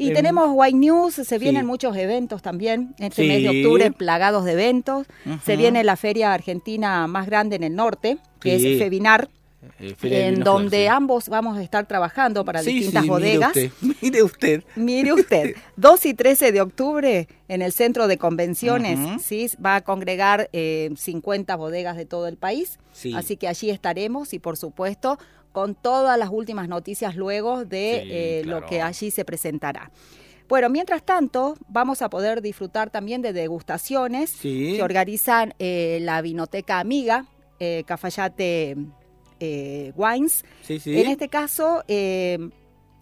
Y Em, tenemos White News, se vienen sí. muchos eventos también, este Sí. mes de octubre plagados de eventos. Se viene la feria argentina más grande en el norte, que Sí. es Febinar, Eh, en donde sí. ambos vamos a estar trabajando para Sí, distintas sí, bodegas. Mire usted, mire usted. Mire usted, 2 y 13 de octubre en el centro de convenciones. ¿sí? va a congregar eh, 50 bodegas de todo el país, Sí. así que allí estaremos y por supuesto con todas las últimas noticias luego de eh, claro. lo que allí se presentará. Bueno, mientras tanto, vamos a poder disfrutar también de degustaciones Sí. que organizan eh, la Vinoteca Amiga, Cafayate eh, Wines. Sí, sí. En este caso, eh,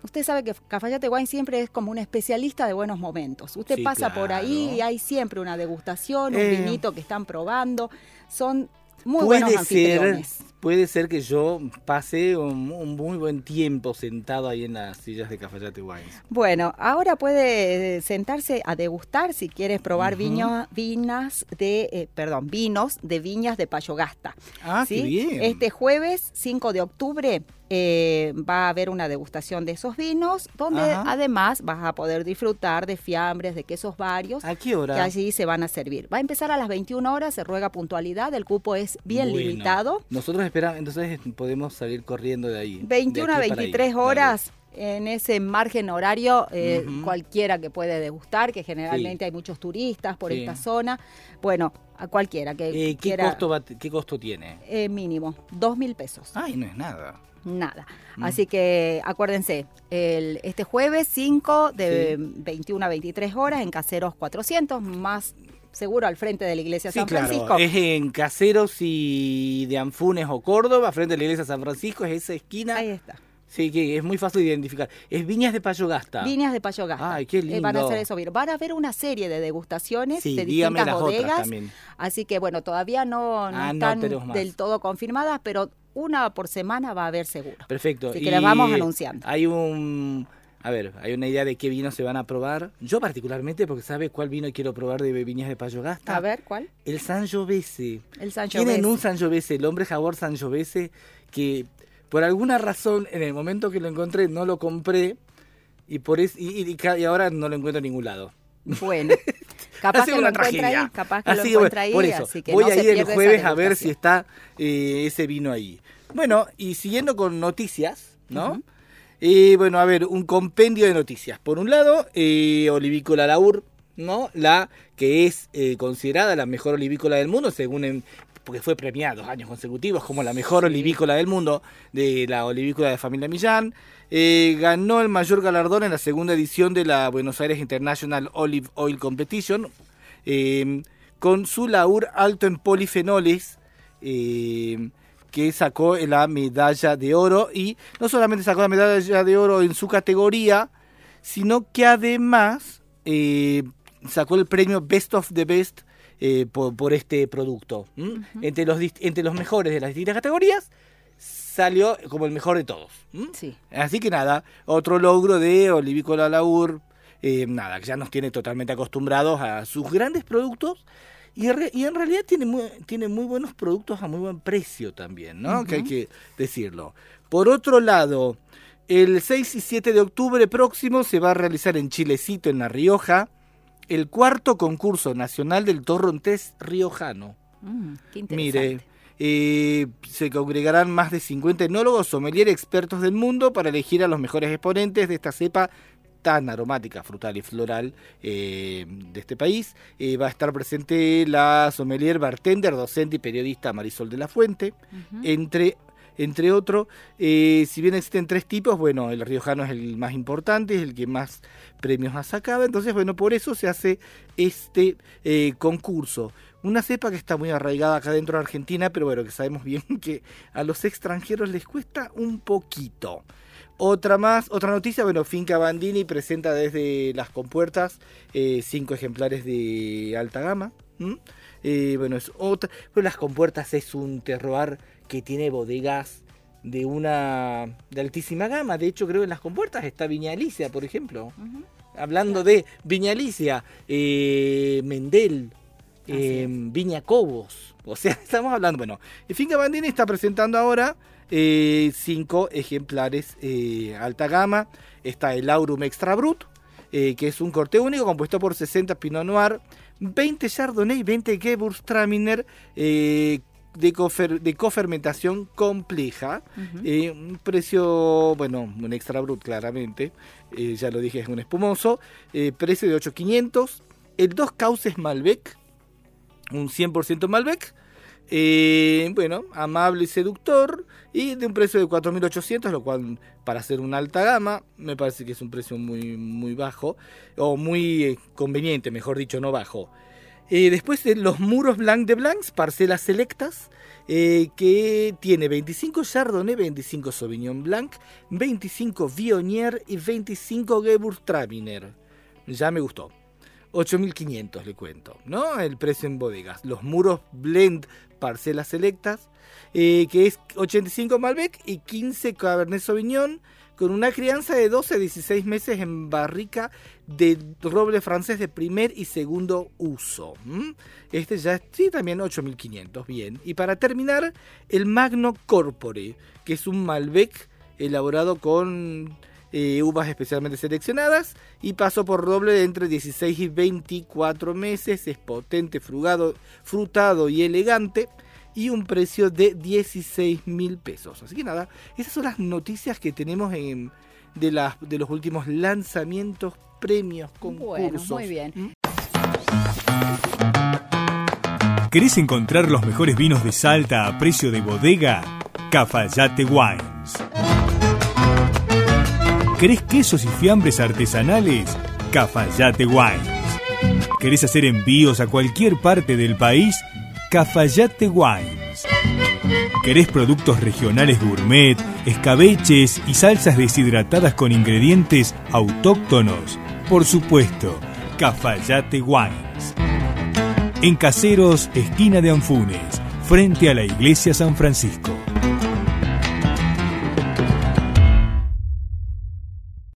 usted sabe que Cafayate Wine siempre es como un especialista de buenos momentos. Usted Sí, pasa por ahí y hay siempre una degustación, un Eh, vinito que están probando. Son muy puede buenos ser, puede ser que yo pase un, un muy buen tiempo sentado ahí en las sillas de Cafayate Wines. Bueno, ahora puede eh, sentarse a degustar si quieres probar viño- vinas de, eh, perdón, vinos de viñas de Payogasta. Ah, ¿sí? qué bien. Este jueves 5 de octubre eh, va a haber una degustación de esos vinos, donde Ajá. además vas a poder disfrutar de fiambres, de quesos varios. ¿A qué que hora? allí se van a servir. Va a empezar a las 21 horas, se ruega puntualidad, el cupo es bien Bueno, limitado. Nosotros esperamos, entonces podemos salir corriendo de ahí. de 21 a aquí para ahí. 23 Dale. horas en ese margen horario, eh, cualquiera que puede degustar, que generalmente Sí. hay muchos turistas por Sí. esta zona. Bueno, a cualquiera que Eh, ¿qué, quiera. costo va- ¿Qué costo tiene? eh, mínimo, dos mil pesos. Ay, no es nada. Nada. Mm. Así que acuérdense, el, este jueves 5 de 21 a 23 horas en Caseros 400, más seguro al frente de la iglesia Sí, San claro. Francisco. Es en Caseros y de Anfunes o Córdoba, frente a la iglesia San Francisco, es esa esquina. Ahí está. Sí, que es muy fácil de identificar. Es Viñas de Payogasta. Viñas de Payogasta. Ay, qué Eh, van a lindo. hacer eso. Van a haber una serie de degustaciones Sí, de distintas bodegas. Así que bueno, todavía no, no Ah, están del todo confirmadas, pero una por semana va a haber seguro. Perfecto. Así que las vamos anunciando. Hay un... A ver, hay una idea de qué vinos se van a probar. Yo particularmente, porque sabe cuál vino quiero probar de Viñas de Payogasta. A ver, ¿cuál? El Sangiovese. El Sancho Tienen un Sangiovese, el hombre jaguar Sangiovese, que por alguna razón en el momento que lo encontré no lo compré y por es, y, y- y y ahora no lo encuentro en ningún lado. Bueno, capaz Ha sido que una tragedia. ahí, capaz que Así lo encuentra ahí, bueno, por eso, así que voy no a ir el jueves a ver si está eh, ese vino ahí. Bueno, y siguiendo con noticias, ¿no? Ujú. Eh, bueno, a ver, un compendio de noticias. Por un lado, eh, Olivícola Laur, ¿no? La que es eh, considerada la mejor olivícola del mundo, según en- porque fue premiada dos años consecutivos como la mejor olivícola del mundo de la olivícola de familia Millán. Eh, ganó el mayor galardón en la segunda edición de la Buenos Aires International Olive Oil Competition, eh, con su laur alto en polifenoles, eh, que sacó la medalla de oro y no solamente sacó la medalla de oro en su categoría, sino que además sacó el premio Best of the Best eh, por, por este producto. entre, los, entre los mejores de las distintas categorías salió como el mejor de todos. Así que nada, otro logro de Olivícola Laur, eh, nada, que ya nos tiene totalmente acostumbrados a sus grandes productos Y, re- y en realidad tiene muy, tiene muy buenos productos a muy buen precio también, ¿no? Que hay que decirlo. Por otro lado, el 6 y 7 de octubre próximo se va a realizar en Chilecito, en La Rioja, el cuarto concurso nacional del torrontés riojano. Mm, qué interesante. Mire, eh, se congregarán más de 50 enólogos, sommelier, expertos del mundo para elegir a los mejores exponentes de esta cepa tan aromática, frutal y floral eh, de este país. Eh, va a estar presente la sommelier, bartender, docente y periodista Marisol de la Fuente, entre entre otros, eh, si bien existen tres tipos, bueno, el riojano es el más importante, es el que más premios ha sacado, entonces, bueno, por eso se hace este eh, concurso. Una cepa que está muy arraigada acá dentro de Argentina, pero bueno, que sabemos bien que a los extranjeros les cuesta un poquito. Otra más, otra noticia, bueno, Finca Bandini presenta desde las compuertas eh, cinco ejemplares de alta gama. bueno, es otra, pero las compuertas es un terroir que tiene bodegas de una de altísima gama. De hecho, creo que en las compuertas está Viña Alicia, por ejemplo. Hablando de Viña Alicia, eh, Mendel, eh, Viña Cobos. O sea, estamos hablando, bueno, el Finca Bandini está presentando ahora eh, cinco ejemplares eh, alta gama. Está el Aurum Extra Brut, eh, que es un corte único compuesto por 60 Pinot Noir, 20 Chardonnay, 20 Gewürztraminer, eh, de, cofer- de cofermentación compleja. Eh, un precio, bueno, un extra brut claramente. eh, ya lo dije, es un espumoso. eh, precio de 8.500. El dos cauces Malbec, un 100% Malbec. bueno, amable y seductor. Y de un precio de 4.800, lo cual para hacer una alta gama me parece que es un precio muy, muy bajo. O muy conveniente, mejor dicho, no bajo. Eh, después de los muros Blanc de Blancs, parcelas selectas, eh, que tiene 25 Chardonnay, 25 Sauvignon Blanc, 25 Viognier y 25 Gewürztraminer. Ya me gustó. 8.500 le cuento, ¿no? El precio en bodegas. Los muros Blend parcelas selectas, eh, que es 85 Malbec y 15 Cabernet Sauvignon, con una crianza de 12 a 16 meses en barrica de roble francés de primer y segundo uso. Este ya sí, también 8500, bien. Y para terminar, el Magno Corpore, que es un Malbec elaborado con eh, uvas especialmente seleccionadas y pasó por roble de entre 16 y 24 meses. Es potente, frutado y elegante. Y un precio de 16 mil pesos. Así que nada, esas son las noticias que tenemos en, de, las, de los últimos lanzamientos, premios, concursos. Bueno, muy bien. ¿Mm? ¿Querés encontrar los mejores vinos de Salta a precio de bodega? Cafayate Wines. ¿Querés quesos y fiambres artesanales? Cafayate Wines. ¿Querés hacer envíos a cualquier parte del país? Cafayate Wines. ¿Querés productos regionales gourmet, escabeches y salsas deshidratadas con ingredientes autóctonos? Por supuesto, Cafayate Wines. En Caseros, esquina de Anfunes, frente a la iglesia San Francisco.